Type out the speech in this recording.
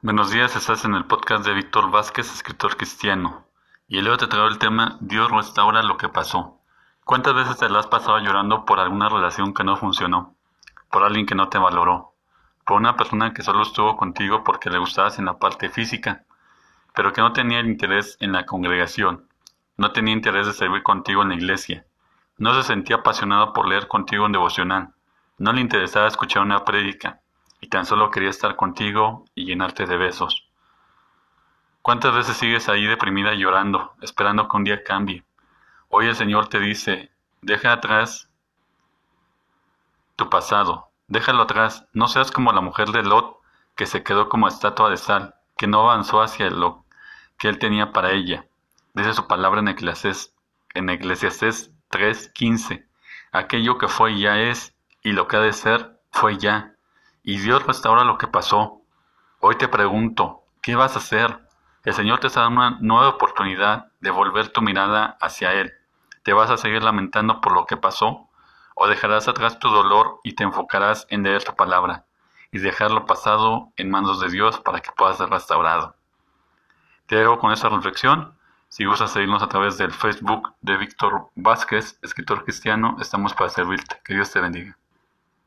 Buenos días, estás en el podcast de Víctor Vázquez, escritor cristiano. Y luego te traigo el tema Dios restaura lo que pasó. ¿Cuántas veces te lo has pasado llorando por alguna relación que no funcionó? Por alguien que no te valoró? Por una persona que solo estuvo contigo porque le gustabas en la parte física, pero que no tenía interés en la congregación, no tenía interés de servir contigo en la iglesia, no se sentía apasionado por leer contigo en devocional, no le interesaba escuchar una prédica, y tan solo quería estar contigo y llenarte de besos. ¿Cuántas veces sigues ahí deprimida llorando, esperando que un día cambie? Hoy el Señor te dice, deja atrás tu pasado, déjalo atrás, no seas como la mujer de Lot que se quedó como estatua de sal, que no avanzó hacia lo que él tenía para ella. Dice su palabra en Eclesiastés, en Eclesiastés 3:15, aquello que fue ya es, y lo que ha de ser fue ya y Dios restaura lo que pasó. Hoy te pregunto, ¿qué vas a hacer? El Señor te está dando una nueva oportunidad de volver tu mirada hacia Él. ¿Te vas a seguir lamentando por lo que pasó? ¿O dejarás atrás tu dolor y te enfocarás en leer tu palabra y dejar lo pasado en manos de Dios para que puedas ser restaurado? Te dejo con esa reflexión. Si gustas seguirnos a través del Facebook de Víctor Vázquez, escritor cristiano, estamos para servirte. Que Dios te bendiga.